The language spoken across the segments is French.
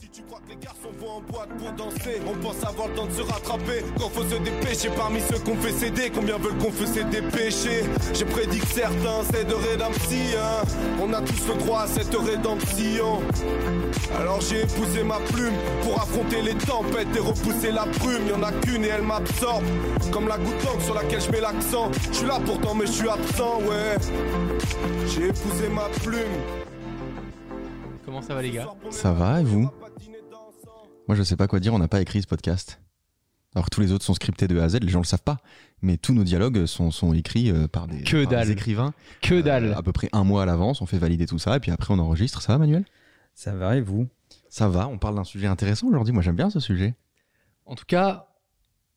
Si tu crois que les garçons vont en boîte pour danser, on pense avoir le temps de se rattraper. Quand faut se dépêcher parmi ceux qu'on fait céder, combien veulent confesser des péchés J'ai prédit que certains c'est de rédemption. On a tous le droit à cette rédemption. Alors j'ai épousé ma plume pour affronter les tempêtes et repousser la brume. Y en a qu'une et elle m'absorbe. Comme la goutte d'encre sur laquelle je mets l'accent. Je suis là pourtant, mais je suis absent, ouais. J'ai épousé ma plume. Comment ça va les gars? Ça va et vous? Moi je sais pas quoi dire, on n'a pas écrit ce podcast. Alors que tous les autres sont scriptés de A à Z, les gens le savent pas, mais tous nos dialogues sont, sont écrits euh, par des, Que par des dalle. écrivains. Que euh, dalle à peu près un mois à l'avance, on fait valider tout ça et puis après on enregistre. Ça va Manuel? Ça va et vous? Ça va, on parle d'un sujet intéressant aujourd'hui, moi j'aime bien ce sujet. En tout cas,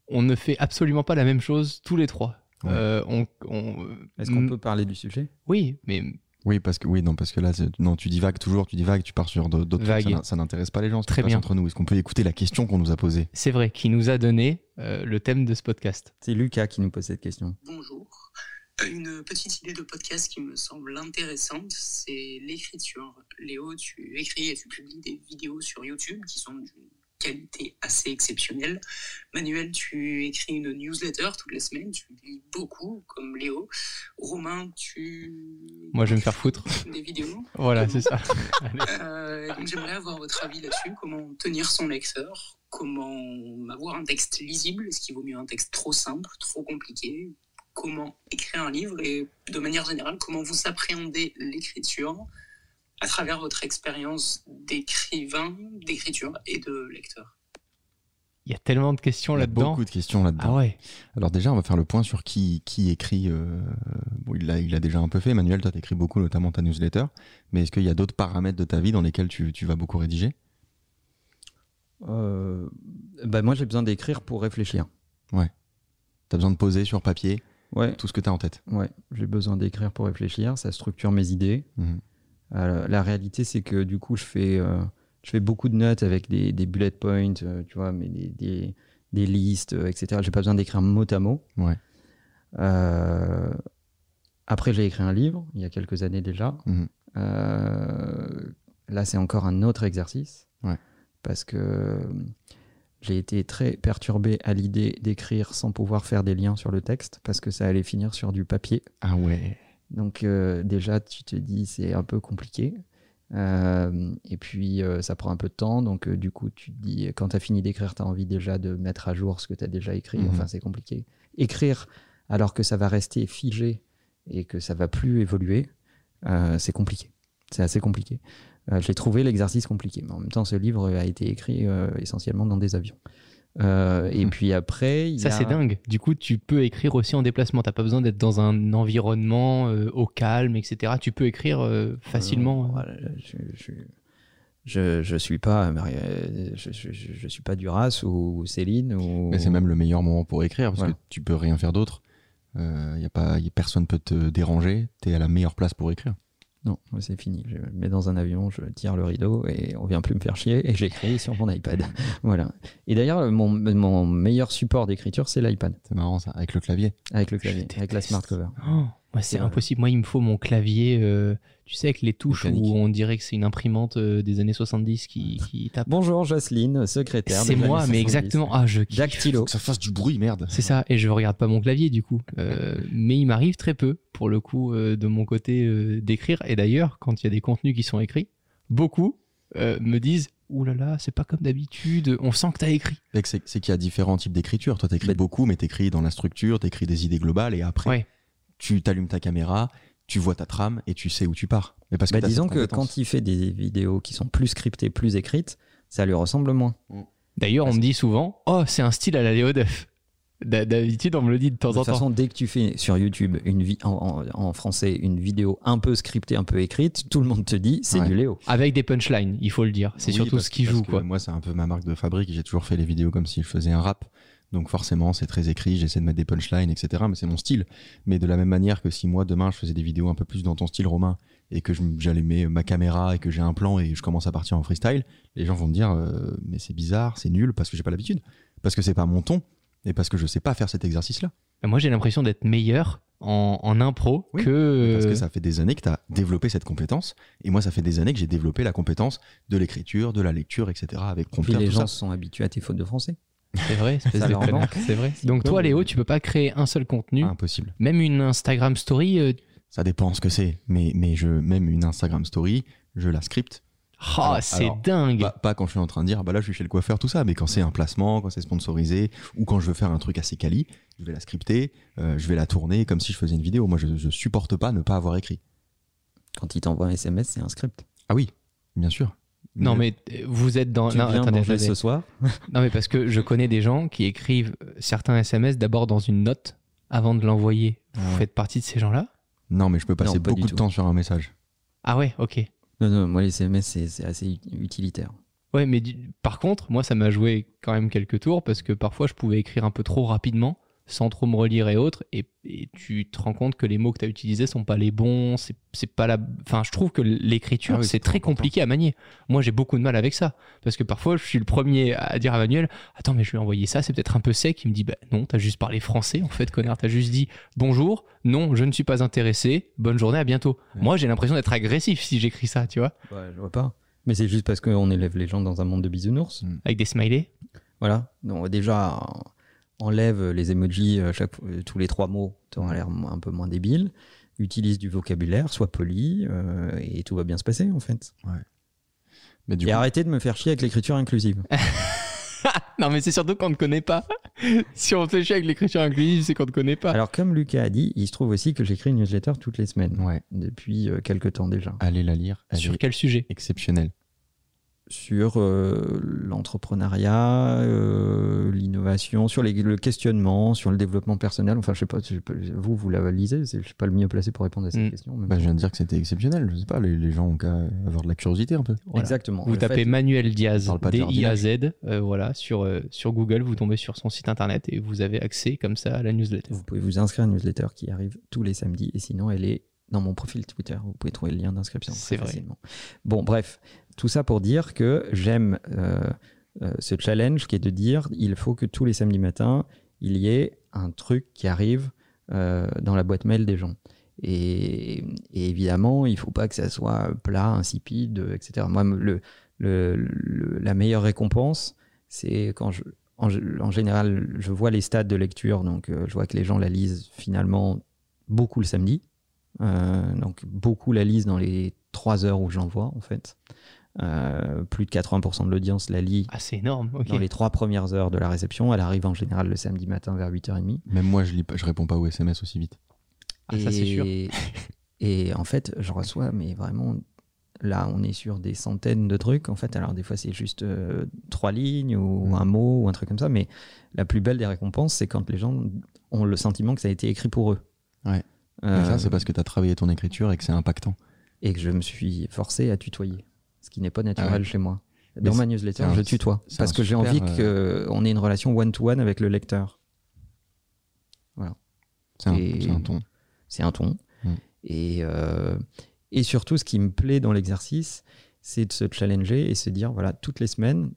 on ne fait absolument pas la même chose tous les trois. Ouais. Euh, on, on- Est-ce qu'on peut parler du sujet? Oui, mais Oui, parce que oui, non, parce que là, non, tu divagues toujours, tu divagues, tu pars sur d'autres trucs, ça n'intéresse pas les gens. ce Très bien. Entre nous, est-ce qu'on peut écouter la question qu'on nous a posée? C'est vrai qui nous a donné euh, le thème de ce podcast. C'est Lucas qui nous pose cette question. Bonjour. Euh, Une petite idée de podcast qui me semble intéressante, c'est l'écriture. Léo, tu écris et tu publies des vidéos sur YouTube qui sont d'une qualité assez exceptionnelle. Manuel, tu écris une newsletter toutes les semaines, tu lis beaucoup comme Léo. Romain, tu... Moi, je vais me faire foutre. Des vidéos. Voilà, c'est ça. Euh, j'aimerais avoir votre avis là-dessus. Comment tenir son lecteur? Comment avoir un texte lisible? Est-ce qu'il vaut mieux un texte trop simple, trop compliqué? Comment écrire un livre? Et de manière générale, comment vous appréhendez l'écriture? À travers votre expérience d'écrivain, d'écriture et de lecteur Il y a tellement de questions Il y a là-dedans. beaucoup de questions là-dedans. Ah ouais. Alors déjà, on va faire le point sur qui, qui écrit. euh, bon, il l'a il l'a déjà un peu fait. Manuel, toi, t'écris beaucoup, notamment ta newsletter. Mais est-ce qu'il y a d'autres paramètres de ta vie dans lesquels tu, tu vas beaucoup rédiger? Euh, bah moi j'ai besoin d'écrire pour réfléchir. T'as besoin de poser sur papier Ouais, tout ce que t'as en tête. ouais, j'ai besoin d'écrire pour réfléchir. Ça structure mes idées. Mhm. Euh, la réalité c'est que du coup je fais, euh, je fais beaucoup de notes avec des, des bullet points, euh, tu vois, mais des, des, des listes, etc. J'ai pas besoin d'écrire mot à mot. Ouais. Après j'ai écrit un livre il y a quelques années déjà. Mhm. Là, c'est encore un autre exercice. Ouais. Parce que j'ai été très perturbé à l'idée d'écrire sans pouvoir faire des liens sur le texte, parce que ça allait finir sur du papier. Ah ouais. Donc euh, déjà, tu te dis, c'est un peu compliqué. Euh, et puis, euh, ça prend un peu de temps. Donc, du coup, tu te dis, quand tu as fini d'écrire, tu as envie déjà de mettre à jour ce que tu as déjà écrit. Mhm. Enfin, c'est compliqué. Écrire alors que ça va rester figé et que ça va plus évoluer, c'est compliqué. C'est assez compliqué. J'ai trouvé l'exercice compliqué. Mais en même temps, ce livre a été écrit essentiellement dans des avions. Euh, et Mhm. puis après, il y Ça, a- c'est dingue. Du coup, tu peux écrire aussi en déplacement. T'as pas besoin d'être dans un environnement euh, au calme, etc. Tu peux écrire euh, facilement. Euh, voilà, je, je, je, je suis pas Marie- je, je, je- je suis pas Duras ou Céline ou Mais c'est même le meilleur moment pour écrire parce Voilà. que tu peux rien faire d'autre. Euh, y a pas, y a personne peut te déranger. T'es à la meilleure place pour écrire. Non c'est fini. Je me mets dans un avion je tire le rideau et on vient plus me faire chier et j'écris sur mon iPad. Voilà. Et d'ailleurs mon, mon meilleur support d'écriture c'est l'iPad. C'est marrant ça, avec le clavier. avec le clavier avec la smart cover. Oh, c'est Ouais. impossible. Moi, il me faut mon clavier, euh, tu sais, avec les touches Mécanique. où on dirait que c'est une imprimante euh, des années 70 qui, qui tape. bonjour Jocelyne secrétaire c'est moi, mais 70. exactement. Ah, je kiffe. dactylo Faut que ça fasse du bruit, merde. C'est ça, et je regarde pas mon clavier du coup. Euh, mais il m'arrive très peu, pour le coup, euh, de mon côté euh, d'écrire. Et d'ailleurs, quand il y a des contenus qui sont écrits, beaucoup euh, me disent Ouh là là, c'est pas comme d'habitude, on sent que t'as écrit. C'est qu'il y a différents types d'écriture. Toi, t'écris beaucoup, mais t'écris dans la structure, t'écris des idées globales, et après, Ouais. Tu t'allumes ta caméra, tu vois ta trame, et tu sais où tu pars. Mais parce que Bah, disons que quand il fait des vidéos qui sont plus scriptées plus écrites ça lui ressemble moins D'ailleurs, on me dit souvent Oh, c'est un style à la Léo D'habitude, on me le dit de temps De en toute temps. façon, dès que tu fais sur YouTube une vi- en, en- en français une vidéo un peu scriptée, un peu écrite, tout le monde te dit c'est Ouais. du Léo. Avec des punchlines, il faut le dire. C'est Oui, surtout parce- ce qui joue, quoi. Moi, c'est un peu ma marque de fabrique. J'ai toujours fait les vidéos comme si je faisais un rap. Donc forcément, c'est très écrit, j'essaie de mettre des punchlines, etc. Mais c'est mon style. Mais de la même manière que si moi, demain, je faisais des vidéos un peu plus dans ton style romain et que je- j'allumais ma caméra et que j'ai un plan et je commence à partir en freestyle, les gens vont me dire euh, mais c'est bizarre, c'est nul parce que j'ai pas l'habitude, parce que c'est pas mon ton et parce que je sais pas faire cet exercice-là. Moi, j'ai l'impression d'être meilleur en, en impro Oui, que. Parce que ça fait des années que tu as développé cette compétence. Et moi, ça fait des années que j'ai développé la compétence de l'écriture, de la lecture, etc. avec Puis les tout gens ça. sont habitués à tes fautes de français. C'est vrai, espèce Ça de connard. C'est vrai. Donc toi, Léo, tu peux pas créer un seul contenu, impossible. même une Instagram story. euh, Ça dépend ce que c'est. Mais, mais je, même une Instagram story, je la scripte. Ah, Alors- c'est alors, dingue. Pas, pas quand je suis en train de dire, ah bah là, je suis chez le coiffeur, tout ça. Mais quand c'est un placement, quand c'est sponsorisé, ou quand je veux faire un truc assez quali, je vais la scripter, euh, je vais la tourner comme si je faisais une vidéo. Moi, je, je supporte pas ne pas avoir écrit. Quand ils t'envoient un SMS, c'est un script. Ah oui, bien sûr. Non, mais euh, vous êtes dans. tu non, viens attendez, manger attendez. ce soir Non, mais parce que je connais des gens qui écrivent certains SMS d'abord dans une note avant de l'envoyer. Vous ouais. faites partie de ces gens-là? Non, mais je peux passer Non, pas du beaucoup de tout. temps sur un message. Ah ouais, ok. Non, non, moi les SMS, c'est assez ut- utilitaire. Ouais, mais du- par contre, moi, ça m'a joué quand même quelques tours parce que parfois, je pouvais écrire un peu trop rapidement, sans trop me relire et autres, et, et tu te rends compte que les mots que tu as utilisés sont pas les bons, c'est c'est pas la. Enfin, je trouve que l'écriture, Ah oui, c'est c'est très important. compliqué à manier. Moi, j'ai beaucoup de mal avec ça parce que parfois, je suis le premier à dire à Manuel Attends, mais je lui ai envoyé ça, c'est peut-être un peu sec. Il me dit Bah non, t'as juste parlé français, en fait, connard, t'as juste dit bonjour, non, je ne suis pas intéressé, bonne journée, à bientôt. Ouais. Moi, j'ai l'impression d'être agressif si j'écris ça, tu vois, Ouais, je vois pas. Mais c'est juste parce qu'on élève les gens dans un monde de bisounours. avec des smileys. Voilà. Donc déjà, enlève les emojis euh, chaque, euh, tous les trois mots, tu auras l'air un peu moins débile. Utilise du vocabulaire, sois poli, euh, et tout va bien se passer en fait. Mais du et coup, arrêtez de me faire chier avec l'écriture inclusive. non, mais c'est surtout qu'on ne connaît pas. si on fait chier avec l'écriture inclusive, c'est qu'on ne connaît pas. Alors comme Lucas a dit, il se trouve aussi que j'écris une newsletter toutes les semaines, ouais, depuis euh, quelques temps déjà, allez la lire. Sur quel sujet? exceptionnelle. Sur euh, l'entrepreneuriat, euh, l'innovation, sur les- le questionnement, sur le développement personnel. Enfin, je sais pas, je sais pas, vous, vous la lisez, c'est- je suis pas le mieux placé pour répondre à cette Mm. question. Bah, je viens de dire que c'était exceptionnel. Je sais pas, les, les gens ont qu'à avoir de la curiosité un peu. Voilà. Exactement. Vous tapez fait, Manuel Diaz, D-I-A-Z, euh, voilà, sur, euh, sur Google, vous tombez sur son site internet et vous avez accès comme ça à la newsletter. Vous pouvez vous inscrire à une newsletter qui arrive tous les samedis et sinon elle est dans mon profil Twitter. Vous pouvez trouver le lien d'inscription C'est très vrai. facilement. Bon, bref, tout ça pour dire que j'aime euh, euh, ce challenge qui est de dire il faut que tous les samedis matins il y ait un truc qui arrive euh, dans la boîte mail des gens. Et, évidemment, il faut pas que ça soit plat, insipide, etc. Moi, le, la meilleure récompense, c'est quand je, en, général, je vois les stats de lecture, donc je vois que les gens la lisent finalement beaucoup le samedi. Donc beaucoup la lisent dans les trois heures où j'envoie, en fait. Euh, plus de 80% de l'audience la lit Ah, c'est énorme, dans les trois premières heures de la réception. Elle arrive en général le samedi matin vers 8h30. Même moi, je, lis pas, je réponds pas aux SMS aussi vite. Ah, ça, c'est sûr. Et- Et en fait, je reçois, mais vraiment, là, on est sur des centaines de trucs. En fait, alors des fois, c'est juste euh, trois lignes ou Mm. un mot ou un truc comme ça. Mais la plus belle des récompenses, c'est quand les gens ont le sentiment que ça a été écrit pour eux. Ouais. Euh, ça, c'est parce que tu as travaillé ton écriture et que c'est impactant. et que je me suis forcé à tutoyer, ce qui n'est pas naturel Ah ouais. chez moi. Dans ma newsletter, un- je tutoie parce que j'ai envie euh, qu'on ait une relation one-to-one avec le lecteur. C'est un, Et- c'est un ton. c'est un ton. Mm. Et, euh, et surtout, ce qui me plaît dans l'exercice, c'est de se challenger et se dire, voilà, toutes les semaines,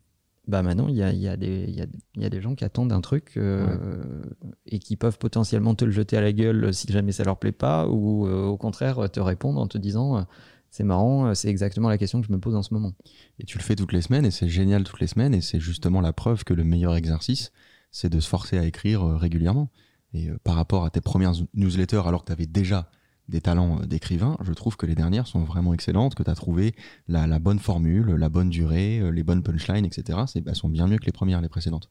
bah maintenant, il y a, y, a y, a, y a des gens qui attendent un truc euh, et qui peuvent potentiellement te le jeter à la gueule si jamais ça leur plaît pas, ou euh, au contraire te répondre en te disant, c'est marrant, euh, c'est exactement la question que je me pose en ce moment. Et tu le fais toutes les semaines et c'est génial toutes les semaines et c'est justement la preuve que le meilleur exercice, c'est de se forcer à écrire euh, régulièrement. Et euh, par rapport à tes premières newsletters, alors que tu avais déjà des talents d'écrivain, je trouve que les dernières sont vraiment excellentes, que tu as trouvé la, bonne formule, la bonne durée, les bonnes punchlines, etc. Elles sont bien mieux que les premières, les précédentes.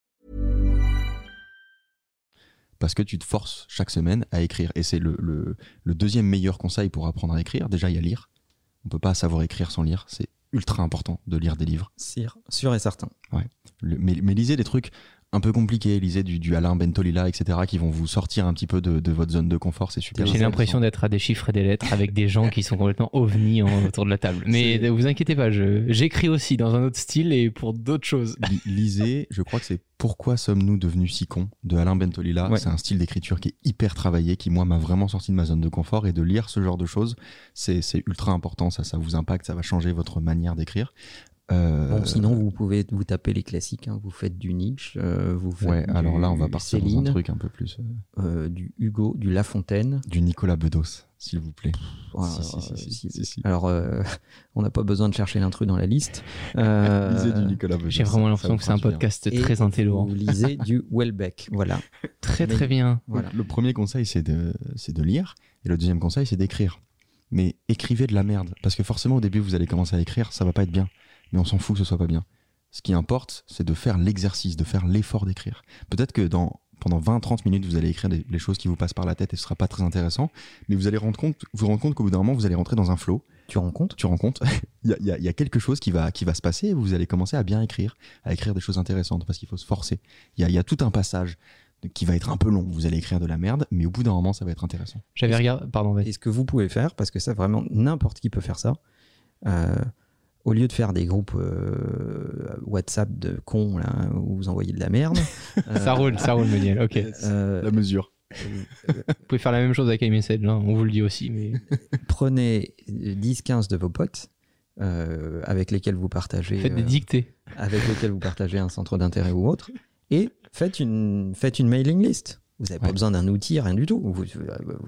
Parce que tu te forces chaque semaine à écrire. Et c'est le, le- le deuxième meilleur conseil pour apprendre à écrire. Déjà, il y a lire. On peut pas savoir écrire sans lire. C'est ultra important de lire des livres. Sûr, sûr et certain. Le- mais, mais lisez des trucs un peu compliqués. Lisez du, du Alain Bentolila, etc., qui vont vous sortir un petit peu de, de votre zone de confort. C'est super. J'ai l'impression d'être à des chiffres et des lettres avec des gens qui sont complètement ovnis en- autour de la table. Mais ne vous inquiétez pas, j'écris aussi dans un autre style et pour d'autres choses. Li- Lisez, je crois que c'est Pourquoi sommes-nous devenus si cons de Alain Bentolila. Ouais. C'est un style d'écriture qui est hyper travaillé, qui moi m'a vraiment sorti de ma zone de confort et de lire ce genre de choses, c'est c'est ultra important. Ça, ça vous impacte, ça va changer votre manière d'écrire. Euh, Bon, sinon, vous pouvez vous taper les classiques. hein. Vous faites du Nietzsche, euh, vous faites ouais, du alors là, on va partir Céline, dans un truc un peu plus euh, du Hugo, du La Fontaine. du Nicolas Bedos, s'il vous plaît. Alors, on n'a pas besoin de chercher l'intrus dans la liste. Euh, Lisez du Nicolas Bedos. J'ai vraiment l'impression que c'est un bien. podcast très intello. Vous lisez du Welbeck. Voilà. Très Mais- très bien. voilà. Le premier conseil, c'est de, c'est de lire. Et le deuxième conseil, c'est d'écrire. Mais écrivez de la merde. Parce que forcément, au début, vous allez commencer à écrire, ça va pas être bien. Mais on s'en fout que ce soit pas bien. Ce qui importe, c'est de faire l'exercice, de faire l'effort d'écrire. Peut-être que dans, pendant 20-30 minutes, vous allez écrire des- les choses qui vous passent par la tête et ce sera pas très intéressant. Mais vous allez rendre compte, vous rendre compte qu'au bout d'un moment, vous allez rentrer dans un flow. Tu rends compte? Tu rends compte, il y a, il y a- il y a quelque chose qui va, qui va se passer et vous allez commencer à bien écrire, à écrire des choses intéressantes parce qu'il faut se forcer. Il y a, il y a tout un passage qui va être un peu long. Vous allez écrire de la merde, mais au bout d'un moment, ça va être intéressant. J'avais regardé. Pardon, vas-y. Et ce que vous pouvez faire, parce que ça, vraiment, n'importe qui peut faire ça, euh, au lieu de faire des groupes euh, WhatsApp de cons, là, où vous envoyez de la merde. euh, Ça roule, ça roule, Méniel. Ok. euh, La mesure. Vous pouvez faire la même chose avec iMessage, hein, on vous le dit aussi. Mais prenez 10-15 de vos potes euh, avec lesquels vous partagez faites des dictées. avec lesquels vous partagez un centre d'intérêt ou autre et faites une faites une mailing list. Vous n'avez pas Ouais. besoin d'un outil, rien du tout. Vous,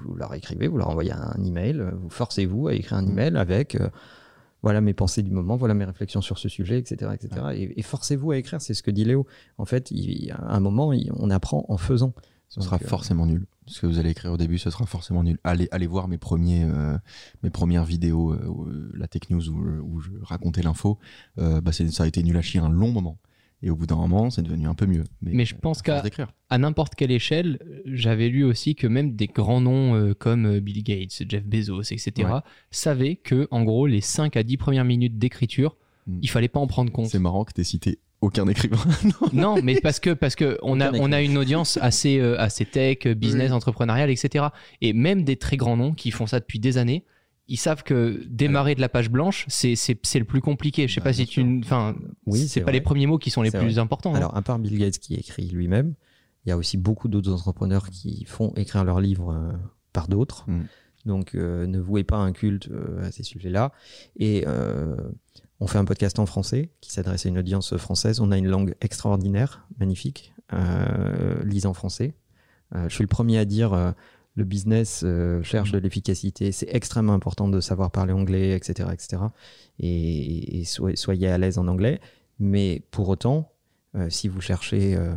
vous leur écrivez, vous leur envoyez un email, vous forcez-vous à écrire un Mm. email avec euh, voilà mes pensées du moment, voilà mes réflexions sur ce sujet, etc. etc. Et, et forcez-vous à écrire, c'est ce que dit Léo. En fait, il, à un moment, il- on apprend en faisant. Ce Donc, sera euh, forcément nul. Ce que vous allez écrire au début, ce sera forcément nul. Allez, allez voir mes, premiers, euh, mes premières vidéos, euh, la Tech News, où, où je racontais l'info. Bah, ça a été nul à chier un long moment. Et au bout d'un moment, c'est devenu un peu mieux. Mais je pense qu'à- à n'importe quelle échelle, j'avais lu aussi que même des grands noms euh, comme euh, Bill Gates, Jeff Bezos, etc., Ouais. savaient que, en gros, les 5 à 10 premières minutes d'écriture, Mm. il fallait pas en prendre compte. C'est marrant que tu cité aucun écrivain. Non, mais parce que parce que on a on a une audience assez euh, assez tech, business, entrepreneurial, etc. Et même des très grands noms qui font ça depuis des années, ils savent que démarrer de la page blanche, c'est c'est c'est le plus compliqué. Je sais Bah, pas si tu, enfin, Oui, c'est pas vrai. les premiers mots qui sont les plus vrai. importants. hein. Alors, à part Bill Gates qui écrit lui-même, il y a aussi beaucoup d'autres entrepreneurs qui font écrire leurs livres euh, par d'autres. Mm. Donc, euh, ne vouez pas un culte euh, à ces sujets-là. Et euh, on fait un podcast en français qui s'adresse à une audience française. On a une langue extraordinaire, magnifique. Euh, lise en français. Euh, je suis le premier à dire. Le business euh, cherche de l'efficacité. C'est extrêmement important de savoir parler anglais, etc., etc. Et, et soyez, soyez à l'aise en anglais. Mais pour autant, euh, si vous cherchez euh,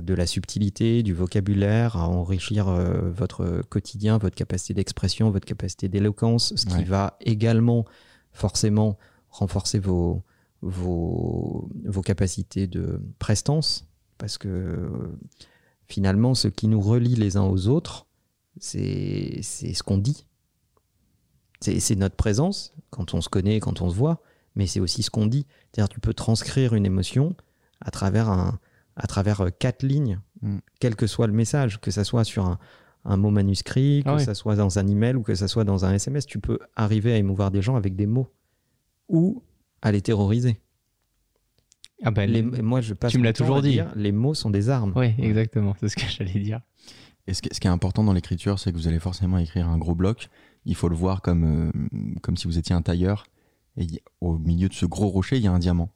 de la subtilité, du vocabulaire, à enrichir votre quotidien, votre capacité d'expression, votre capacité d'éloquence, ce qui va également forcément renforcer vos, vos, vos capacités de prestance, parce que finalement, ce qui nous relie les uns aux autres, c'est ce qu'on dit. C'est notre présence, quand on se connaît, quand on se voit, mais c'est aussi ce qu'on dit. C'est-à-dire tu peux transcrire une émotion à travers, un, à travers euh, quatre lignes, Mm. quel que soit le message, que ça soit sur un, un mot manuscrit, que Ah ça soit dans un email ou que ça soit dans un SMS, tu peux arriver à émouvoir des gens avec des mots ou à les terroriser. Ah bah, Les- les- moi, je passe tu me l'as toujours dit. dire, les mots sont des armes. Ouais, exactement, c'est ce que j'allais dire. Et ce qui, est important dans l'écriture, c'est que vous allez forcément écrire un gros bloc. Il faut le voir comme, euh, comme si vous étiez un tailleur. Et au milieu de ce gros rocher, il y a un diamant.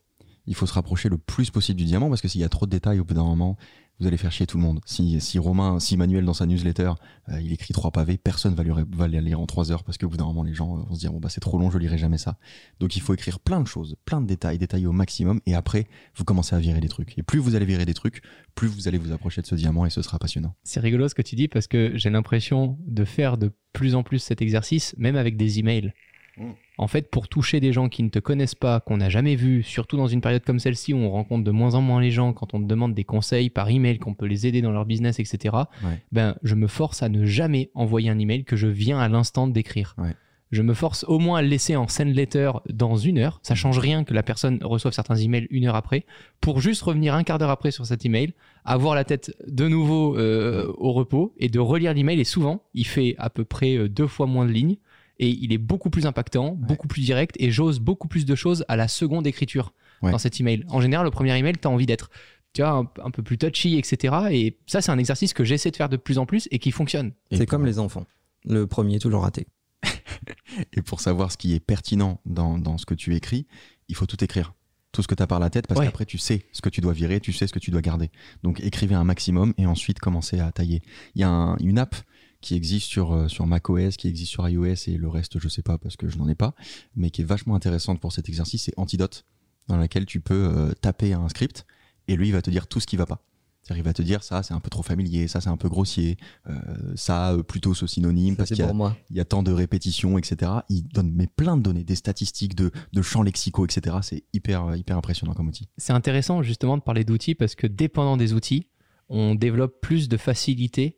Il faut se rapprocher le plus possible du diamant parce que s'il y a trop de détails au bout d'un moment, vous allez faire chier tout le monde. Si, si Romain, si Manuel dans sa newsletter, euh, il écrit trois pavés, personne va, lui, va les lire en trois heures parce qu'au bout d'un moment, les gens euh, vont se dire bon bah c'est trop long, je lirai jamais ça. Donc il faut écrire plein de choses, plein de détails, détailler au maximum, et après vous commencez à virer des trucs. Et plus vous allez virer des trucs, plus vous allez vous approcher de ce diamant et ce sera passionnant. C'est rigolo ce que tu dis parce que j'ai l'impression de faire de plus en plus cet exercice, même avec des emails. Mm. En fait, pour toucher des gens qui ne te connaissent pas, qu'on n'a jamais vus, surtout dans une période comme celle-ci où on rencontre de moins en moins les gens, quand on te demande des conseils par email, qu'on peut les aider dans leur business, etc. Ouais. Ben, je me force à ne jamais envoyer un email que je viens à l'instant d'écrire. Ouais. je me force au moins à le laisser en send letter dans une heure. Ça change rien que la personne reçoive certains emails une heure après, pour juste revenir un quart d'heure après sur cet email, avoir la tête de nouveau euh, au repos et de relire l'email. Et souvent, il fait à peu près euh, deux fois moins de lignes et il est beaucoup plus impactant, beaucoup plus direct et j'ose beaucoup plus de choses à la seconde écriture Ouais. dans cet email. En général, le premier email, tu as envie d'être tu vois, un, un peu plus touchy, etc. Et ça, c'est un exercice que j'essaie de faire de plus en plus et qui fonctionne. C'est comme les enfants. Le premier, toujours raté. Et pour savoir ce qui est pertinent dans, dans ce que tu écris, il faut tout écrire. Tout ce que tu as par la tête, parce Ouais. qu'après, tu sais ce que tu dois virer, tu sais ce que tu dois garder. Donc, écrivez un maximum et ensuite, commencez à tailler. Il y a un- une app qui existe sur, euh, sur macOS, qui existe sur iOS et le reste, je sais pas parce que je n'en ai pas, mais qui est vachement intéressante pour cet exercice, c'est Antidote, dans laquelle tu peux euh, taper un script et lui, il va te dire tout ce qui va pas. C'est-à-dire, il va te dire ça, c'est un peu trop familier, ça, c'est un peu grossier, euh, ça, euh, plutôt ce synonyme, Ça, parce qu'il y y a tant de répétitions, etc. Il donne mais plein de données, des statistiques, de, de champs lexicaux, etc. C'est hyper, hyper impressionnant comme outil. C'est intéressant justement de parler d'outils parce que dépendant des outils, on développe plus de facilité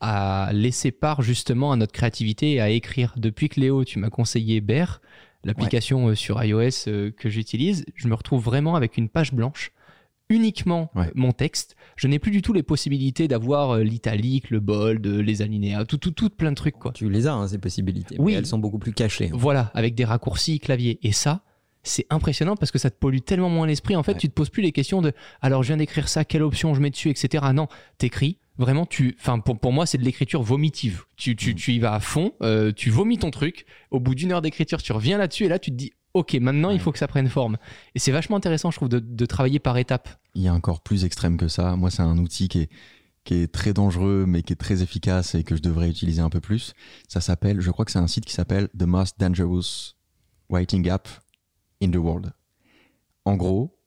à laisser part justement à notre créativité et à écrire. Depuis que Léo, tu m'as conseillé Bear, l'application euh, sur iOS euh, que j'utilise, je me retrouve vraiment avec une page blanche uniquement Ouais. mon texte. Je n'ai plus du tout les possibilités d'avoir euh, l'italique, le bold, les alinéas, tout, tout, tout plein de trucs quoi. Tu les as, hein, ces possibilités. Oui. Mais elles sont beaucoup plus cachées. Voilà, avec des raccourcis clavier. Et ça, c'est impressionnant parce que ça te pollue tellement moins l'esprit. En fait, Ouais. tu te poses plus les questions de alors je viens d'écrire ça, quelle option je mets dessus, etc. Non, t'écris. Vraiment, tu, enfin, pour, pour moi, c'est de l'écriture vomitive. Tu, tu, tu y vas à fond, euh, tu vomis ton truc. Au bout d'une heure d'écriture, tu reviens là-dessus et là, tu te dis, ok, maintenant, il faut que ça prenne forme. Et c'est vachement intéressant, je trouve, de, de travailler par étapes. Il y a encore plus extrême que ça. Moi, c'est un outil qui est, qui est très dangereux, mais qui est très efficace et que je devrais utiliser un peu plus. Ça s'appelle, je crois que c'est un site qui s'appelle The Most Dangerous Writing App in the World. En gros,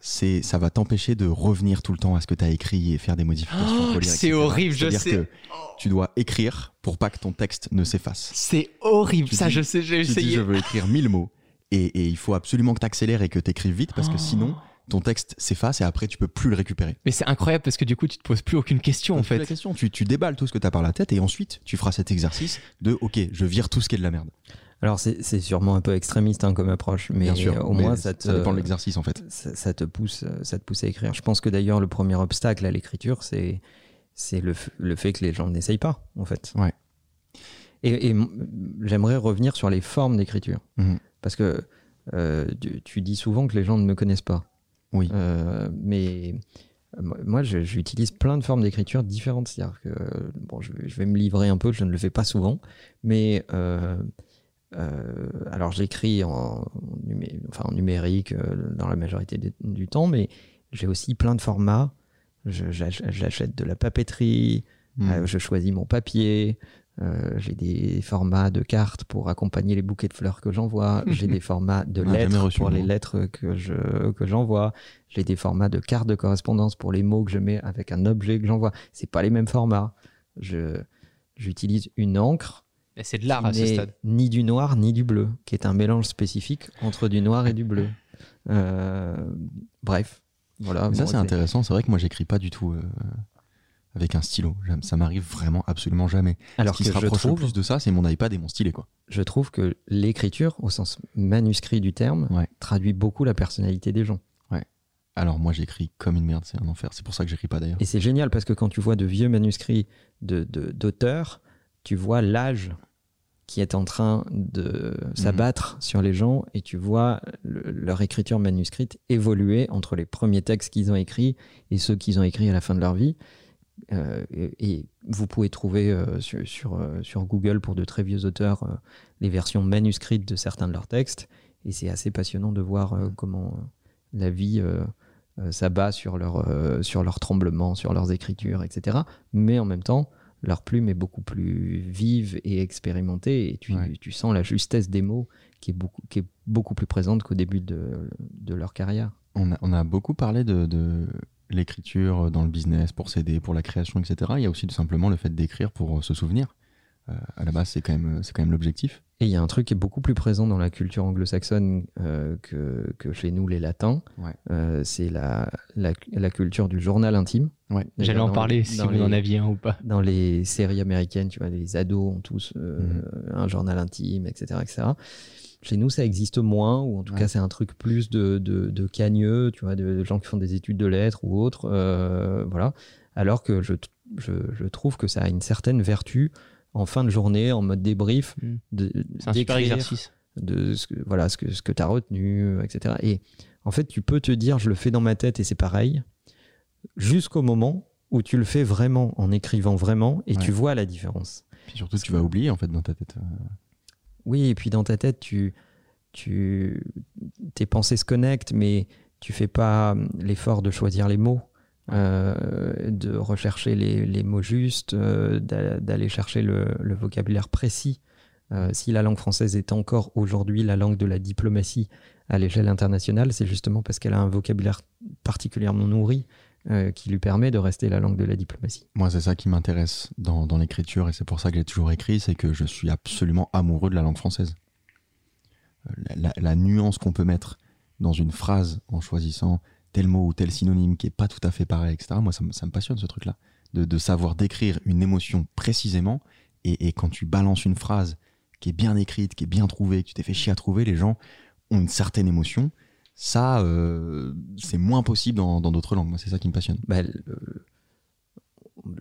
c'est, ça va t'empêcher de revenir tout le temps à ce que tu as écrit et faire des modifications. Oh, c'est horrible, je sais. que tu dois écrire pour pas que ton texte ne s'efface. C'est horrible. Tu ça, dis- je sais, j'ai Tu dis, essayé. je veux écrire 1000 mots. Et, et il faut absolument que tu accélères et que tu écrives vite parce que Oh. sinon, ton texte s'efface et après, tu peux plus le récupérer. Mais c'est incroyable parce que du coup, tu te poses plus aucune question, en fait. la question, tu, tu déballes tout ce que tu as par la tête et ensuite, tu feras cet exercice de OK, je vire tout ce qui est de la merde. Alors, c'est sûrement un peu extrémiste hein, comme approche, mais sûr. euh, au mais moins, ça te, dépend de l'exercice en fait. ça, ça te pousse, euh, ça te pousse à écrire. Je pense que d'ailleurs, le premier obstacle à l'écriture, c'est le, fait que les gens n'essayent pas, en fait. Ouais. Et, j'aimerais revenir sur les formes d'écriture. Mhm. Parce que euh, tu, tu dis souvent que les gens ne me connaissent pas. Oui. Euh, mais moi- j'utilise plein de formes d'écriture différentes. C'est-à-dire que, bon, je, vais- je vais me livrer un peu, je ne le fais pas souvent, mais euh, euh, alors j'écris en, enfin, en numérique euh, dans la majorité du temps, mais j'ai aussi plein de formats. J'achète de la papeterie, Mm. euh, je choisis mon papier, j'ai des formats de cartes pour accompagner les bouquets de fleurs que j'envoie, j'ai des formats de lettres pour les lettres que je que j'envoie, j'ai des formats de cartes de correspondance pour les mots que je mets avec un objet que j'envoie. C'est pas les mêmes formats. J'utilise une encre C'est de l'art à ce stade. ni du noir ni du bleu, qui est un mélange spécifique entre du noir et du bleu. Euh, bref, voilà. Mais ça, c'est intéressant. C'est vrai que moi, j'écris pas du tout euh, avec un stylo. Ça m'arrive vraiment absolument jamais. Alors Ce qui que se je rapproche le trouve, plus de ça, c'est mon iPad et mon stylet. Quoi. je trouve que l'écriture, au sens manuscrit du terme, Ouais. traduit beaucoup la personnalité des gens. Alors moi, j'écris comme une merde. C'est un enfer. C'est pour ça que j'écris pas d'ailleurs. Et c'est génial parce que quand tu vois de vieux manuscrits de- de- d'auteurs, tu vois l'âge qui est en train de s'abattre sur les gens et tu vois le- leur écriture manuscrite évoluer entre les premiers textes qu'ils ont écrits et ceux qu'ils ont écrits à la fin de leur vie. Euh, et, et vous pouvez trouver euh, sur, sur, euh, sur Google pour de très vieux auteurs les versions manuscrites de certains de leurs textes et c'est assez passionnant de voir comment la vie s'abat sur leur, sur leurs tremblements, sur leurs écritures, etc. Mais en même temps, leur plume est beaucoup plus vive et expérimentée et tu, Ouais. tu sens la justesse des mots qui est beaucoup, qui est beaucoup plus présente qu'au début de, de leur carrière. On a, on a beaucoup parlé de, de l'écriture dans le business, pour s'aider, pour la création, etc. Il y a aussi tout simplement le fait d'écrire pour se souvenir. Euh, à la base, c'est quand même, c'est quand même l'objectif. Et il y a un truc qui est beaucoup plus présent dans la culture anglo-saxonne euh, que, que chez nous, les latins. Ouais. Euh, c'est la, la, la culture du journal intime. Ouais. J'allais en parler si vous en aviez un ou pas. dans les séries américaines, tu vois, les ados ont tous euh, Mhm. un journal intime, etc., etc. Chez nous, ça existe moins, ou en tout Ouais. cas, c'est un truc plus de, de, de cagneux, tu vois, de, de gens qui font des études de lettres ou autres, euh, voilà. Alors que je, je trouve que ça a une certaine vertu en fin de journée, en mode débrief, de- C'est un super d'écrire exercice. de ce que, voilà, ce que, ce que tu as retenu, euh, etc. Et en fait, tu peux te dire, je le fais dans ma tête et c'est pareil, jusqu'au moment où tu le fais vraiment, en écrivant vraiment, et Ouais. tu vois la différence. Puis surtout, tu vas oublier en fait dans ta tête. euh, Oui, et puis dans ta tête, tu, tu, tes pensées se connectent, mais tu fais pas hum, l'effort de choisir les mots, euh, de rechercher les, les mots justes, euh, d'a- d'aller chercher le, vocabulaire précis. Euh, si la langue française est encore aujourd'hui la langue de la diplomatie à l'échelle internationale, c'est justement parce qu'elle a un vocabulaire particulièrement nourri qui lui permet de rester la langue de la diplomatie. Moi, c'est ça qui m'intéresse dans, l'écriture et c'est pour ça que j'ai toujours écrit, c'est que je suis absolument amoureux de la langue française. La nuance qu'on peut mettre dans une phrase en choisissant tel mot ou tel synonyme qui est pas tout à fait pareil, etc. Moi, ça, me- passionne ce truc-là, de, savoir décrire une émotion précisément et, quand tu balances une phrase qui est bien écrite, qui est bien trouvée, que tu t'es fait chier à trouver, les gens ont une certaine émotion. Ça, euh, c'est moins possible dans d'autres langues. Moi, c'est ça qui me passionne. bah, le-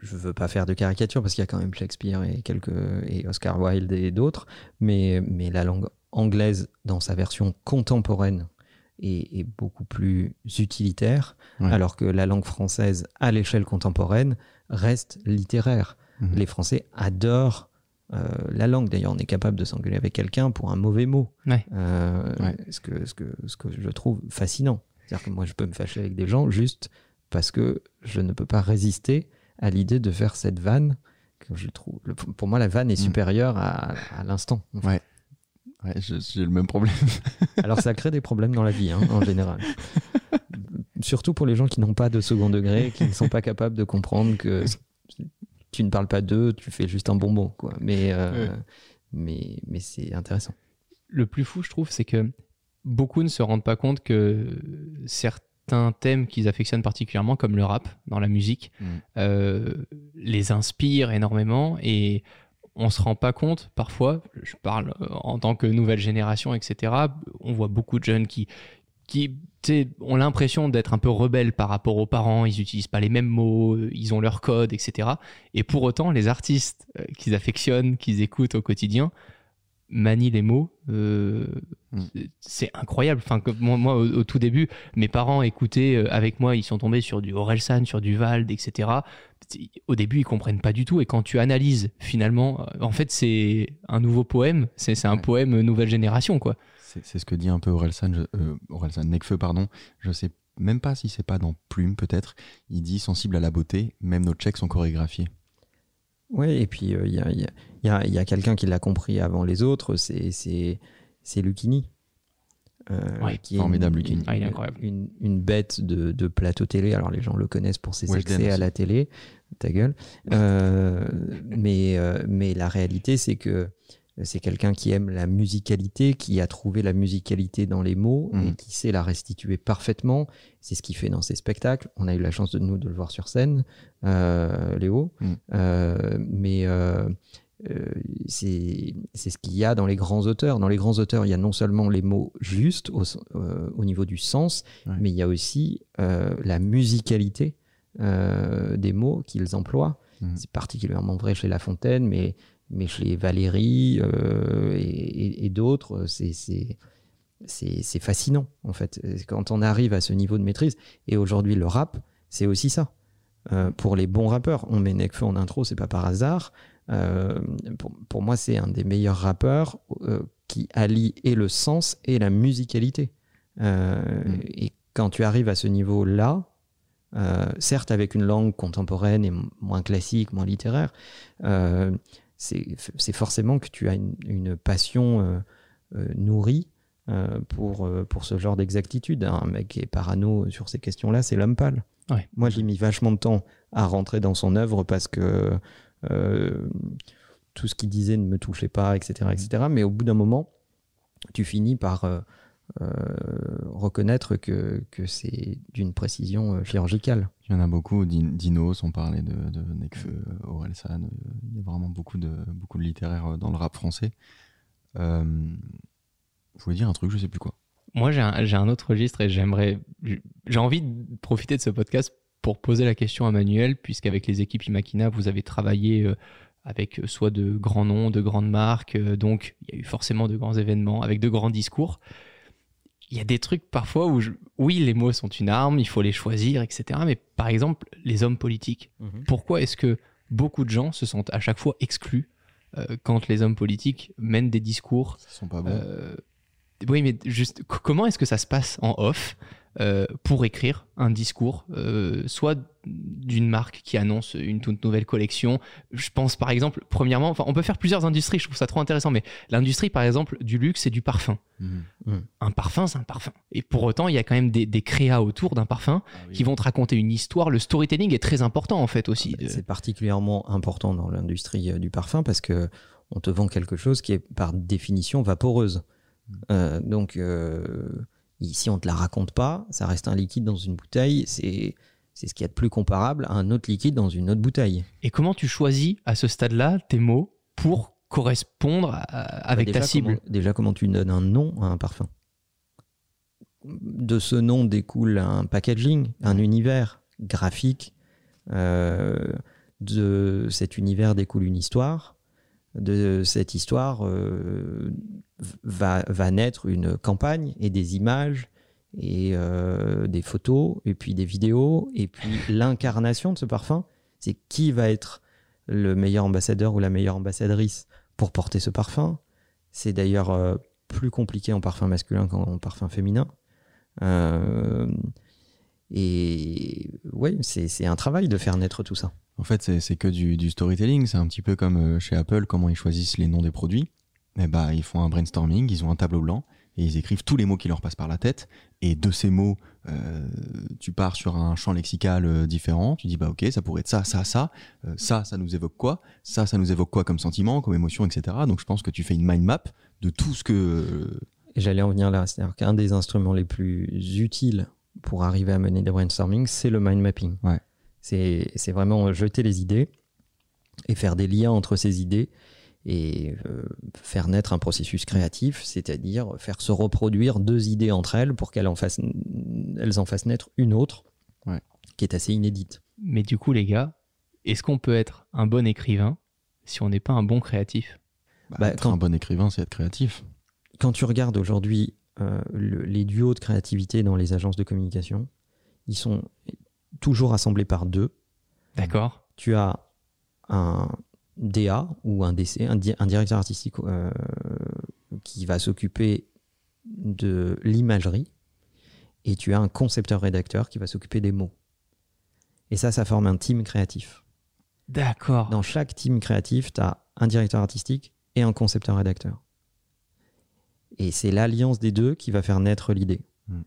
je veux pas faire de caricature parce qu'il y a quand même Shakespeare et et Oscar Wilde et d'autres, mais mais la langue anglaise dans sa version contemporaine est, est beaucoup plus utilitaire, Ouais. alors que la langue française à l'échelle contemporaine reste littéraire. Mhm. Les Français adorent euh, la langue. D'ailleurs, on est capable de s'engueuler avec quelqu'un pour un mauvais mot. Ouais. Euh, Ouais. Ce, que, ce, que, ce que je trouve fascinant. C'est-à-dire que moi, je peux me fâcher avec des gens juste parce que je ne peux pas résister à l'idée de faire cette vanne que je trouve. le- Pour moi, la vanne est Mm. supérieure à, à l'instant. en fait. Ouais. Ouais, j'ai le même problème. Alors, ça crée des problèmes dans la vie, hein, en général. Surtout pour les gens qui n'ont pas de second degré, qui ne sont pas capables de comprendre que tu ne parles pas d'eux, tu fais juste un bonbon. Quoi. Mais, euh, Ouais. mais, mais c'est intéressant. le plus fou, je trouve, c'est que beaucoup ne se rendent pas compte que certains thèmes qu'ils affectionnent particulièrement, comme le rap dans la musique, Mm. euh, les inspirent énormément et on se rend pas compte parfois, je parle euh, en tant que nouvelle génération, etc., on voit beaucoup de jeunes qui, qui ont l'impression d'être un peu rebelles par rapport aux parents, ils n'utilisent pas les mêmes mots, euh, ils ont leur code, etc. Et pour autant, les artistes euh, qu'ils affectionnent, qu'ils écoutent au quotidien, manient les mots. euh, Mm. c'est- incroyable. Enfin, que moi, moi, au, au tout début, mes parents écoutaient euh, avec moi, ils sont tombés sur du Orelsan, sur du Vald, etc. Au début, ils comprennent pas du tout. Et quand tu analyses, finalement, euh, en fait, c'est un nouveau poème. C'est un Ouais. poème nouvelle génération, quoi. C'est ce que dit un peu Orelsan, je- euh, Orelsan, Nekfeu, pardon. Je sais même pas si c'est pas dans Plume, peut-être. Il dit sensible à la beauté, même nos checks sont chorégraphiés. Oui, et puis il y a, y a- y a- y a quelqu'un qui l'a compris avant les autres, c'est- Lucchini. Euh, Ouais, qui est formidable, une. Ah, il est une- incroyable. Une, une bête de, de plateau télé. Alors les gens le connaissent pour ses excès à la télé, ta gueule. Euh, mais, euh, mais la réalité, c'est que c'est quelqu'un qui aime la musicalité, qui a trouvé la musicalité dans les mots et Mhm. qui sait la restituer parfaitement. C'est ce qu'il fait dans ses spectacles. On a eu la chance de nous de le voir sur scène, euh, Léo. Mhm. Mais c'est c'est ce qu'il y a dans les grands auteurs. Dans les grands auteurs, il y a non seulement les mots justes au, euh, au niveau du sens, Ouais. mais il y a aussi euh, la musicalité euh, des mots qu'ils emploient. Mhm. C'est particulièrement vrai chez La Fontaine, mais, mais chez Valérie euh, et, et- et d'autres, c'est- c'est c'est c'est fascinant en fait. Quand on arrive à ce niveau de maîtrise, et aujourd'hui le rap, c'est aussi ça. Euh, pour les bons rappeurs, on met Nekfeu en intro, c'est pas par hasard. Euh, pour, pour moi, c'est un des meilleurs rappeurs euh, qui allie et le sens et la musicalité. Euh, Mm. Et quand tu arrives à ce niveau-là, certes avec une langue contemporaine et moins classique, moins littéraire, c'est forcément que tu as une, une passion nourrie pour, pour ce genre d'exactitude. Un mec qui est parano sur ces questions-là, c'est l'homme pâle. Ouais. Moi, j'ai mis vachement de temps à rentrer dans son œuvre parce que tout ce qu'il disait ne me touchait pas, etc., etc. Mais au bout d'un moment, tu finis par euh, euh, reconnaître que, que c'est d'une précision euh, chirurgicale. Il y en a beaucoup. Din- Dinos, on parlait de, de Nekfeu, Orelsan. euh, Il y a vraiment beaucoup de, beaucoup de littéraires euh, dans le rap français. Euh, je voulais dire un truc, je sais plus quoi. Moi, j'ai un, j'ai un autre registre et j'aimerais. J'ai envie de profiter de ce podcast pour poser la question à Manuel, puisqu'avec les équipes Imakina, vous avez travaillé euh, avec euh, soit de grands noms, de grandes marques, euh, donc il y a eu forcément de grands événements, avec de grands discours. Il y a des trucs parfois où, je- oui, les mots sont une arme, il faut les choisir, etc. Mais par exemple, les hommes politiques, pourquoi est-ce que beaucoup de gens se sentent à chaque fois exclus euh, quand les hommes politiques mènent des discours Ils sont pas bons. euh, oui, mais juste, comment est-ce que ça se passe en off euh, pour écrire un discours, euh, soit d'une marque qui annonce une toute nouvelle collection Je pense par exemple, premièrement, enfin, on peut faire plusieurs industries, je trouve ça trop intéressant, mais l'industrie par exemple du luxe et du parfum. Mhm. Un parfum, c'est un parfum. Et pour autant, il y a quand même des, des créas autour d'un parfum Ah qui vont te raconter une histoire. Le storytelling est très important en fait aussi. de- C'est particulièrement important dans l'industrie euh, du parfum parce que on te vend quelque chose qui est par définition vaporeuse. Euh, donc euh, ici on te la raconte pas, ça reste un liquide dans une bouteille, c'est c'est ce qu'il y a de plus comparable à un autre liquide dans une autre bouteille. Et comment tu choisis à ce stade-là tes mots pour correspondre à- avec Bah, ta cible comment- déjà comment tu donnes un nom à un parfum De ce nom découle un packaging, un univers graphique. euh, de cet univers découle une histoire. De cette histoire euh, va, va naître une campagne et des images et euh, des photos et puis des vidéos et puis l'incarnation de ce parfum. C'est qui va être le meilleur ambassadeur ou la meilleure ambassadrice pour porter ce parfum. C'est d'ailleurs euh, plus compliqué en parfum masculin qu'en parfum féminin. Et ouais, c'est un travail de faire naître tout ça. En fait, c'est que du, du storytelling. C'est un petit peu comme euh, chez Apple, comment ils choisissent les noms des produits. Eh bah, ils font un brainstorming, ils ont un tableau blanc et ils écrivent tous les mots qui leur passent par la tête. Et de ces mots, euh, tu pars sur un champ lexical euh, différent. Tu dis, bah ok, ça pourrait être ça, ça, ça. Euh, ça, ça nous évoque quoi? Ça, ça nous évoque quoi comme sentiment, comme émotion, etc. Donc je pense que tu fais une mind map de tout ce que. j'allais en venir là, c'est-à-dire qu'un des instruments les plus utiles pour arriver à mener des brainstorming, c'est le mind mapping. Ouais. C'est c'est vraiment jeter les idées et faire des liens entre ces idées et euh, faire naître un processus créatif, c'est-à-dire faire se reproduire deux idées entre elles pour qu'elles en fassent, elles en fassent naître une autre Ouais. qui est assez inédite. Mais du coup, les gars, est-ce qu'on peut être un bon écrivain si on n'est pas un bon créatif? Bah, Bah, être quand- un bon écrivain, c'est être créatif. quand tu regardes aujourd'hui euh, le- les duos de créativité dans les agences de communication, ils sont toujours assemblés par deux. D'accord Tu as un DA ou un DC, un, di- un directeur artistique euh, qui va s'occuper de l'imagerie, et tu as un concepteur-rédacteur qui va s'occuper des mots. Et ça, ça forme un team créatif. D'accord. Dans chaque team créatif, tu as un directeur artistique et un concepteur-rédacteur. Et c'est l'alliance des deux qui va faire naître l'idée. Mm.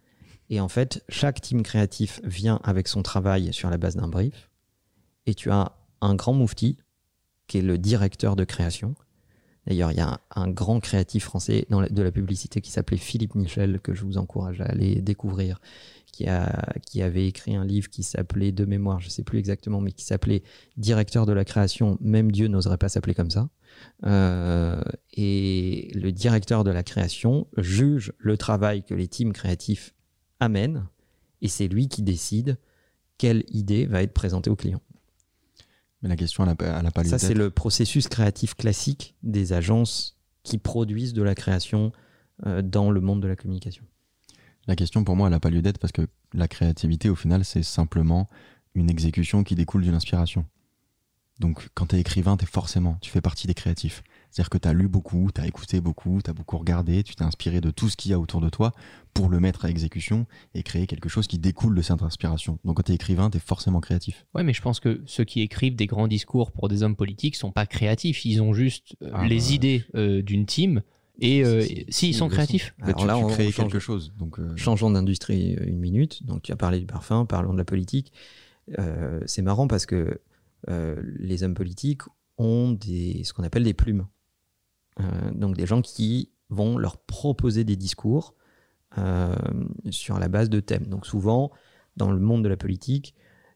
Et en fait, chaque team créatif vient avec son travail sur la base d'un brief. Et tu as un grand moufti, qui est le directeur de création. D'ailleurs, il y a un, un grand créatif français dans la- de la publicité qui s'appelait Philippe Michel, que je vous encourage à aller découvrir, qui, a, qui avait écrit un livre qui s'appelait, de mémoire, je ne sais plus exactement, mais qui s'appelait Directeur de la création, même Dieu n'oserait pas s'appeler comme ça. Euh, et le directeur de la création juge le travail que les teams créatifs amènent, et c'est lui qui décide quelle idée va être présentée au client. Mais la question, elle n'a a pas lieu Ça, c'est le processus créatif classique des agences qui produisent de la création euh, dans le monde de la communication. La question pour moi, elle n'a pas lieu d'être parce que la créativité, au final, c'est simplement une exécution qui découle d'une inspiration. Donc, quand tu es écrivain, tu forcément, tu fais partie des créatifs. C'est-à-dire que tu as lu beaucoup, tu as écouté beaucoup, tu as beaucoup regardé, tu t'es inspiré de tout ce qu'il y a autour de toi pour le mettre à exécution et créer quelque chose qui découle de cette inspiration. Donc, quand tu es écrivain, tu es forcément créatif. Ouais, mais je pense que ceux qui écrivent des grands discours pour des hommes politiques sont pas créatifs. Ils ont juste euh, Ah, les bah, idées euh, d'une team. Et euh, si, si, ils sont créatifs. Mais Alors tu, là, tu on- crées on change- quelque chose. Donc, euh, Changeons d'industrie euh, une minute. Donc, tu as parlé du parfum, parlons de la politique. Euh, c'est marrant parce que euh, les hommes politiques ont des, ce qu'on appelle des plumes. Euh, donc, des gens qui vont leur proposer des discours euh, sur la base de thèmes. Donc, souvent, dans le monde de la politique,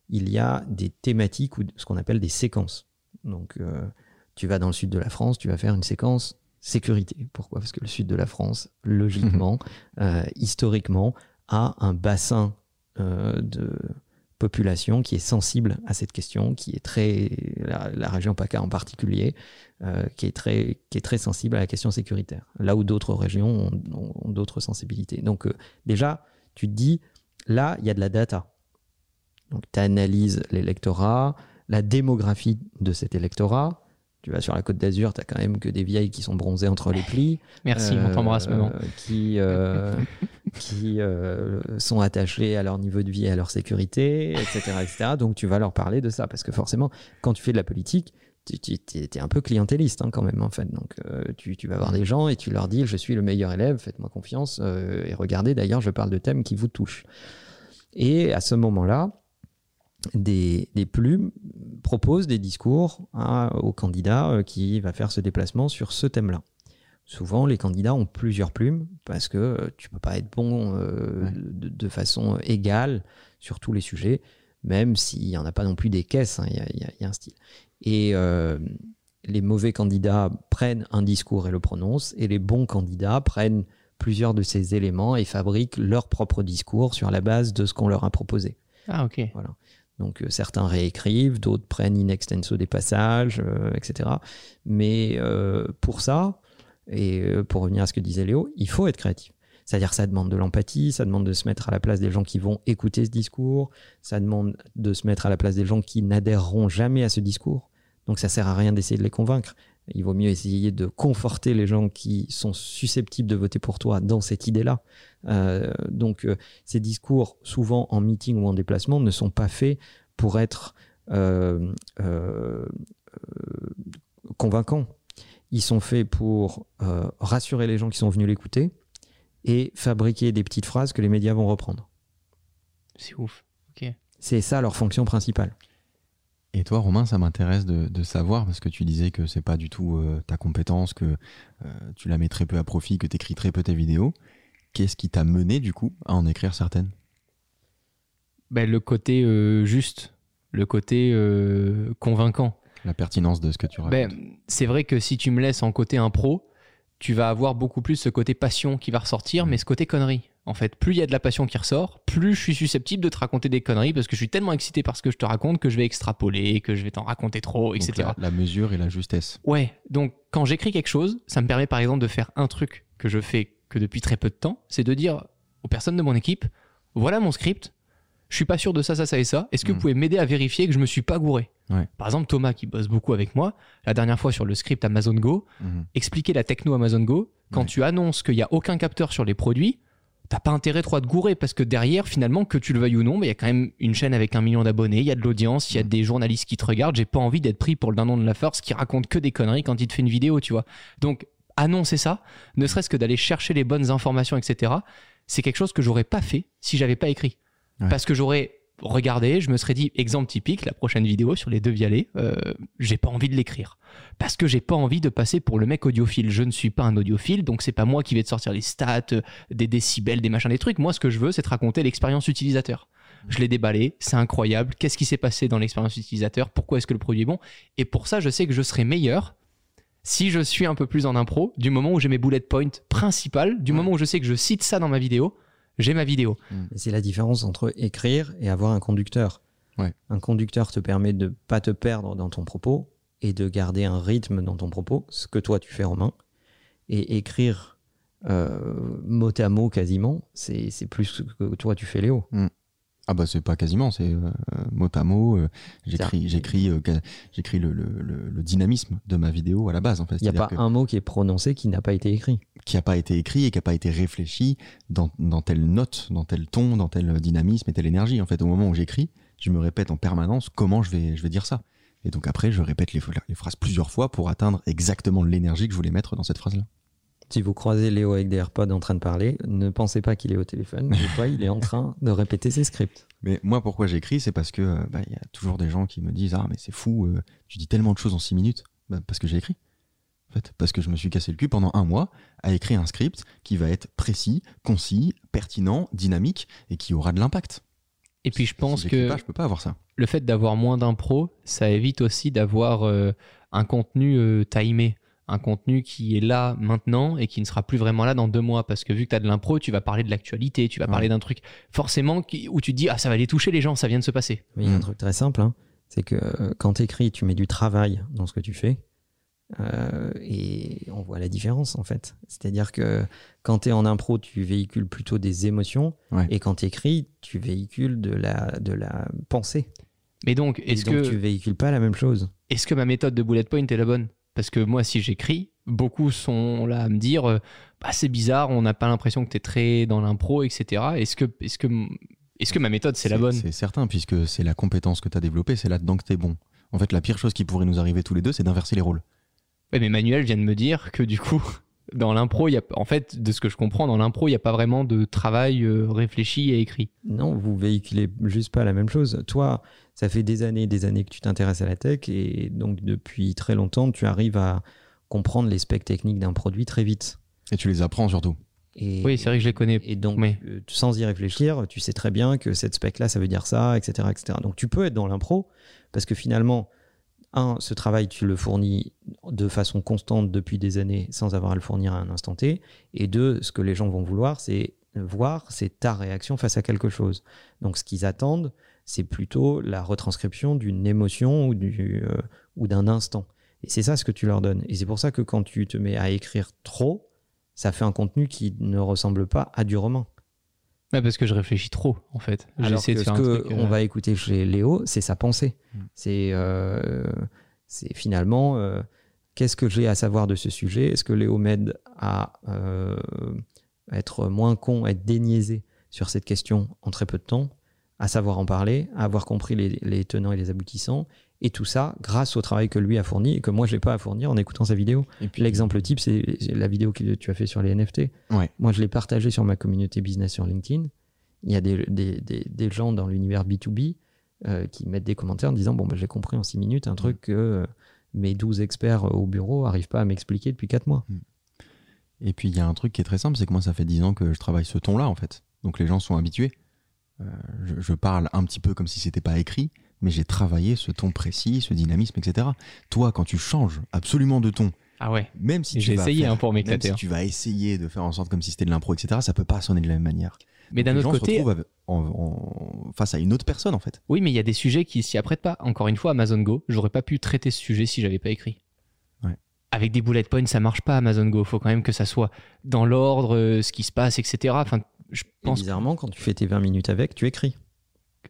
il y a des thématiques ou ce qu'on appelle des séquences. Donc, euh, tu vas dans le sud de la France, tu vas faire une séquence sécurité. Pourquoi? Parce que le sud de la France, logiquement, euh, historiquement, a un bassin euh, de population qui est sensible à cette question, qui est très la, région PACA en particulier, euh, qui est très sensible à la question sécuritaire. Là où d'autres régions ont d'autres sensibilités. Donc euh, déjà, tu te dis là, il y a de la data. Donc tu analyses l'électorat, la démographie de cet électorat. Tu vas sur la côte d'Azur, tu as quand même que des vieilles qui sont bronzées entre les plis. Merci, on Euh, t'embrasse, maman. Qui, euh, qui euh, sont attachés à leur niveau de vie et à leur sécurité, etc., etc. Donc tu vas leur parler de ça. Parce que forcément, quand tu fais de la politique, tu, tu es, un peu clientéliste hein, quand même, en fait. Donc euh, tu, tu vas voir des gens et tu leur dis Je suis le meilleur élève, faites-moi confiance. euh, et regardez, d'ailleurs, je parle de thèmes qui vous touchent. Et à ce moment-là, des, des plumes proposent des discours à- au candidat euh, qui va faire ce déplacement sur ce thème-là. Souvent, les candidats ont plusieurs plumes parce que euh, tu peux pas être bon euh, Ouais. de, de façon égale sur tous les sujets, même s'il n'y en a pas non plus des caisses, hein, il y, a, y y un style. Et euh, les mauvais candidats prennent un discours et le prononcent, et les bons candidats prennent plusieurs de ces éléments et fabriquent leur propre discours sur la base de ce qu'on leur a proposé. Ah, ok. Donc euh, certains réécrivent, d'autres prennent in extenso des passages, euh, etc. Mais euh, pour ça, et pour revenir à ce que disait Léo, il faut être créatif. C'est-à-dire ça demande de l'empathie, ça demande de se mettre à la place des gens qui vont écouter ce discours, ça demande de se mettre à la place des gens qui n'adhéreront jamais à ce discours. Donc ça sert à rien d'essayer de les convaincre. Il vaut mieux essayer de conforter les gens qui sont susceptibles de voter pour toi dans cette idée-là. Euh, donc euh, ces discours, souvent en meeting ou en déplacement, ne sont pas faits pour être euh, euh, convaincants. Ils sont faits pour rassurer les gens qui sont venus l'écouter et fabriquer des petites phrases que les médias vont reprendre. C'est ouf. Ok. C'est ça leur fonction principale. Et toi, Romain, ça m'intéresse de, de savoir, parce que tu disais que c'est pas du tout euh, ta compétence, que euh, tu la mets très peu à profit, que tu écris très peu tes vidéos. Qu'est-ce qui t'a mené, du coup, à en écrire certaines? Ben, le côté euh, juste, le côté convaincant. La pertinence de ce que tu racontes. Ben, c'est vrai que si tu me laisses en côté impro, tu vas avoir beaucoup plus ce côté passion qui va ressortir, mais ce côté connerie. En fait, plus il y a de la passion qui ressort, plus je suis susceptible de te raconter des conneries parce que je suis tellement excité par ce que je te raconte que je vais extrapoler, que je vais t'en raconter trop, Donc, etc. la, la mesure et la justesse. Ouais, donc quand j'écris quelque chose, ça me permet par exemple de faire un truc que je fais que depuis très peu de temps, c'est de dire aux personnes de mon équipe, voilà mon script, je suis pas sûr de ça, ça, ça et ça, est-ce que Mm. vous pouvez m'aider à vérifier que je me suis pas gouré? Ouais. Par exemple, Thomas qui bosse beaucoup avec moi, la dernière fois sur le script Amazon Go, Mhm. expliquer la techno Amazon Go, quand Ouais. tu annonces qu'il n'y a aucun capteur sur les produits, t'as pas intérêt trop à te gourer parce que derrière, finalement, que tu le veuilles ou non, mais il y a quand même une chaîne avec un million d'abonnés, il y a de l'audience, il y a Mm. des journalistes qui te regardent. J'ai pas envie d'être pris pour le dindon de la force qui raconte que des conneries quand il te fait une vidéo, tu vois. Donc, annoncer ça, ne serait-ce que d'aller chercher les bonnes informations, etc., c'est quelque chose que j'aurais pas fait si j'avais pas écrit. Ouais. Parce que j'aurais regardé, je me serais dit, exemple typique, la prochaine vidéo sur les deux vialets, euh, j'ai pas envie de l'écrire parce que j'ai pas envie de passer pour le mec audiophile. Je ne suis pas un audiophile, donc c'est pas moi qui vais te sortir les stats, euh, des décibels, des machins, des trucs. Moi, ce que je veux, c'est te raconter l'expérience utilisateur. Je l'ai déballé, c'est incroyable. Qu'est-ce qui s'est passé dans l'expérience utilisateur? Pourquoi est-ce que le produit est bon? Et pour ça, je sais que je serai meilleur si je suis un peu plus en impro, du moment où j'ai mes bullet points principales, du moment où je sais que je cite ça dans ma vidéo, j'ai ma vidéo. Et C'est la différence entre écrire et avoir un conducteur. Ouais. Un conducteur te permet de pas te perdre dans ton propos et de garder un rythme dans ton propos, ce que toi tu fais Romain. Et écrire euh, mot à mot quasiment, c'est c'est plus ce que toi tu fais Léo. Ah bah c'est pas quasiment, c'est euh, mot à mot. euh, j'écris, euh, j'écris le, le- le- le dynamisme de ma vidéo à la base en fait. Il n'y a pas un mot qui est prononcé qui n'a pas été écrit. qui a pas été écrit et qui a pas été réfléchi dans, dans telle note, dans tel ton, dans tel dynamisme et telle énergie. En fait, au moment où j'écris, je me répète en permanence comment je vais, je vais dire ça. Et donc après, je répète les, les phrases plusieurs fois pour atteindre exactement l'énergie que je voulais mettre dans cette phrase-là. Si vous croisez Léo avec des AirPods en train de parler, ne pensez pas qu'il est au téléphone. Fois, il est en train de répéter ses scripts. Mais moi, pourquoi j'écris, c'est parce que euh, bah, il y a toujours des gens qui me disent ah mais c'est fou, euh, tu dis tellement de choses en six minutes. Bah, parce que j'ai écrit. En fait, parce que je me suis cassé le cul pendant un mois à écrire un script qui va être précis, concis, pertinent, dynamique et qui aura de l'impact. Et puis je pense si que pas, je peux pas avoir ça. le fait d'avoir moins d'impro, ça évite aussi d'avoir euh, un contenu euh, timé. Un contenu qui est là maintenant et qui ne sera plus vraiment là dans deux mois. Parce que vu que tu as de l'impro, tu vas parler de l'actualité, tu vas parler d'un truc forcément qui- où tu te dis Ah, ça va aller toucher les gens, ça vient de se passer. Mais il y a un Mm. truc très simple, hein, c'est que euh, quand tu écris, tu mets du travail dans ce que tu fais. euh, et on voit la différence en fait. C'est-à-dire que quand tu es en impro, tu véhicules plutôt des émotions. Ouais. Et quand tu écris, tu véhicules de la, de la pensée. Mais donc, est-ce que, tu véhicules pas la même chose. est-ce que ma méthode de bullet point est la bonne? Parce que moi, si j'écris, beaucoup sont là à me dire euh, bah, c'est bizarre, on n'a pas l'impression que tu es très dans l'impro, etc. Est-ce que, est que, est que ma méthode, c'est la bonne? C'est certain, puisque c'est la compétence que tu as développée, c'est là-dedans que tu es bon. En fait, la pire chose qui pourrait nous arriver tous les deux, c'est d'inverser les rôles. Ouais, mais Manuel vient de me dire que du coup, dans l'impro, il y a, en fait, de ce que je comprends, dans l'impro, il n'y a pas vraiment de travail euh, réfléchi et écrit. Non, vous véhiculez juste pas la même chose. Toi, ça fait des années et des années que tu t'intéresses à la tech et donc depuis très longtemps, tu arrives à comprendre les specs techniques d'un produit très vite. Et tu les apprends surtout. Et, Oui, c'est vrai que je les connais. Et donc, mais- euh, sans y réfléchir, tu sais très bien que cette spec-là, ça veut dire ça, etc., etc. Donc, tu peux être dans l'impro parce que finalement, un, ce travail, tu le fournis de façon constante depuis des années sans avoir à le fournir à un instant T. Et deux, ce que les gens vont vouloir, c'est voir, c'est ta réaction face à quelque chose. Donc, ce qu'ils attendent, c'est plutôt la retranscription d'une émotion ou du, euh, ou d'un instant. Et c'est ça ce que tu leur donnes. Et c'est pour ça que quand tu te mets à écrire trop, ça fait un contenu qui ne ressemble pas à du roman. Ouais, parce que je réfléchis trop, en fait. Alors J'essaie que de ce faire un que truc. on euh, va écouter chez Léo, c'est sa pensée. Mm. C'est euh, c'est finalement qu'est-ce que j'ai à savoir de ce sujet? Est-ce que Léo m'aide à être moins con, être déniaisé sur cette question en très peu de temps, à savoir en parler, à avoir compris les, les tenants et les aboutissants, et tout ça grâce au travail que lui a fourni et que moi je n'ai pas à fournir en écoutant sa vidéo. Et puis, L'exemple type, c'est la vidéo que tu as fait sur les NFT. Ouais. Moi, je l'ai partagée sur ma communauté business sur LinkedIn. Il y a des, des- des- des gens dans l'univers B2B euh, qui mettent des commentaires en disant Bon, bah, j'ai compris en 6 minutes un truc que euh, mes 12 experts au bureau n'arrivent pas à m'expliquer depuis 4 mois. Et puis il y a un truc qui est très simple, c'est que moi ça fait 10 ans que je travaille ce ton-là en fait. Donc les gens sont habitués. Euh, je, je parle un petit peu comme si c'était pas écrit, mais j'ai travaillé ce ton précis, ce dynamisme, etc. Toi, quand tu changes absolument de ton, Ah ouais. même si tu J'ai vas essayé faire- hein, pour m'éclater. si hein. tu vas essayer de faire en sorte comme si c'était de l'impro, etc., ça peut pas sonner de la même manière. Mais d'un autre gens se côté, avec- en- en- face à une autre personne en fait. oui, mais il y a des sujets qui s'y apprêtent pas. Encore une fois, Amazon Go, j'aurais pas pu traiter ce sujet si j'avais pas écrit. Avec des bullet points, ça marche pas Amazon Go. Faut quand même que ça soit dans l'ordre, euh, ce qui se passe, etc. Enfin, je Et pense. bizarrement, quand tu fais tes 20 minutes avec, tu écris.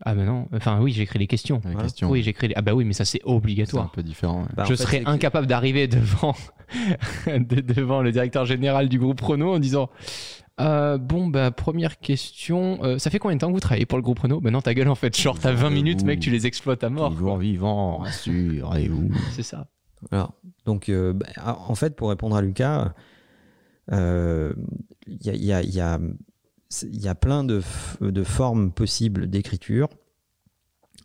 Ah ben non. Enfin oui, j'écris les questions. La Voilà. question, Oui, j'écris. Les... Ah bah oui, mais ça c'est c'est un obligatoire. peu différent. ouais. Bah, je fait, serais incapable d'arriver devant, de- devant le directeur général du groupe Renault en disant Euh, Bon, bah, première question, euh, ça fait combien de temps que vous travaillez pour le groupe Renault? Ben non, ta gueule en fait, genre t'as 20 minutes, mec, tu les exploites à mort. Toujours vivant, où C'est ça. Alors, donc, euh, bah, en fait, pour répondre à Lucas, il y, a, plein de, formes possibles d'écriture,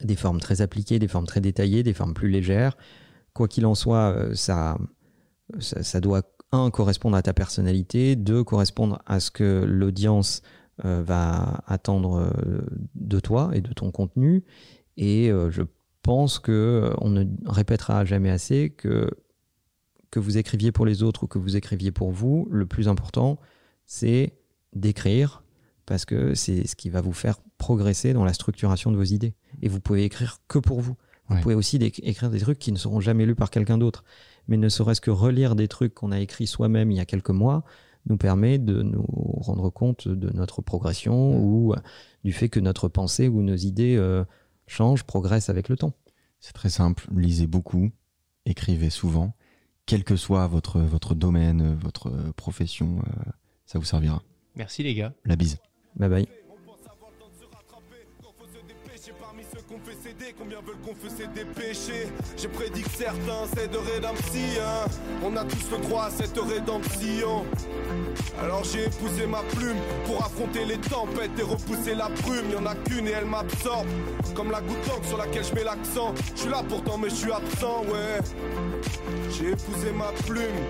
des formes très appliquées, des formes très détaillées, des formes plus légères. Quoi qu'il en soit, euh, ça, doit, un, correspondre à ta personnalité, deux, correspondre à ce que l'audience euh, va attendre de toi et de ton contenu. Et je pense que euh, on ne répétera jamais assez que que vous écriviez pour les autres ou que vous écriviez pour vous, le plus important, c'est d'écrire parce que c'est ce qui va vous faire progresser dans la structuration de vos idées. Et vous pouvez écrire que pour vous. Vous Ouais. pouvez aussi écrire des trucs qui ne seront jamais lus par quelqu'un d'autre. Mais ne serait-ce que relire des trucs qu'on a écrits soi-même il y a quelques mois nous permet de nous rendre compte de notre progression ou euh, du fait que notre pensée ou nos idées euh, changent, progressent avec le temps. C'est très simple, lisez beaucoup, écrivez souvent, quel que soit votre, votre domaine, votre profession, euh, ça vous servira. Merci les gars. La bise. Bye bye. Combien veulent des péchés J'ai prédit que certains c'est de rédemption. On a tous le droit à cette rédemption. Alors j'ai épousé ma plume pour affronter les tempêtes et repousser la brume. Y en a qu'une et elle m'absorbe. Comme la goutte d'encre sur laquelle je mets l'accent. Je suis là pourtant mais je suis absent, ouais. J'ai épousé ma plume.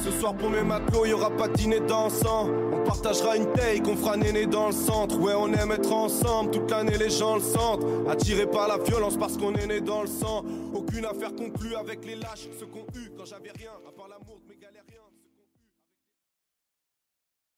Ce soir pour mes matelots, y aura pas de dîner dansant. On partagera une taille qu'on fera néné dans le centre. Ouais, on aime être ensemble, toute l'année les gens le sentent. Attirés par la violence parce qu'on est né dans le sang. Aucune affaire conclue avec les lâches, ceux qu'on eu quand j'avais rien,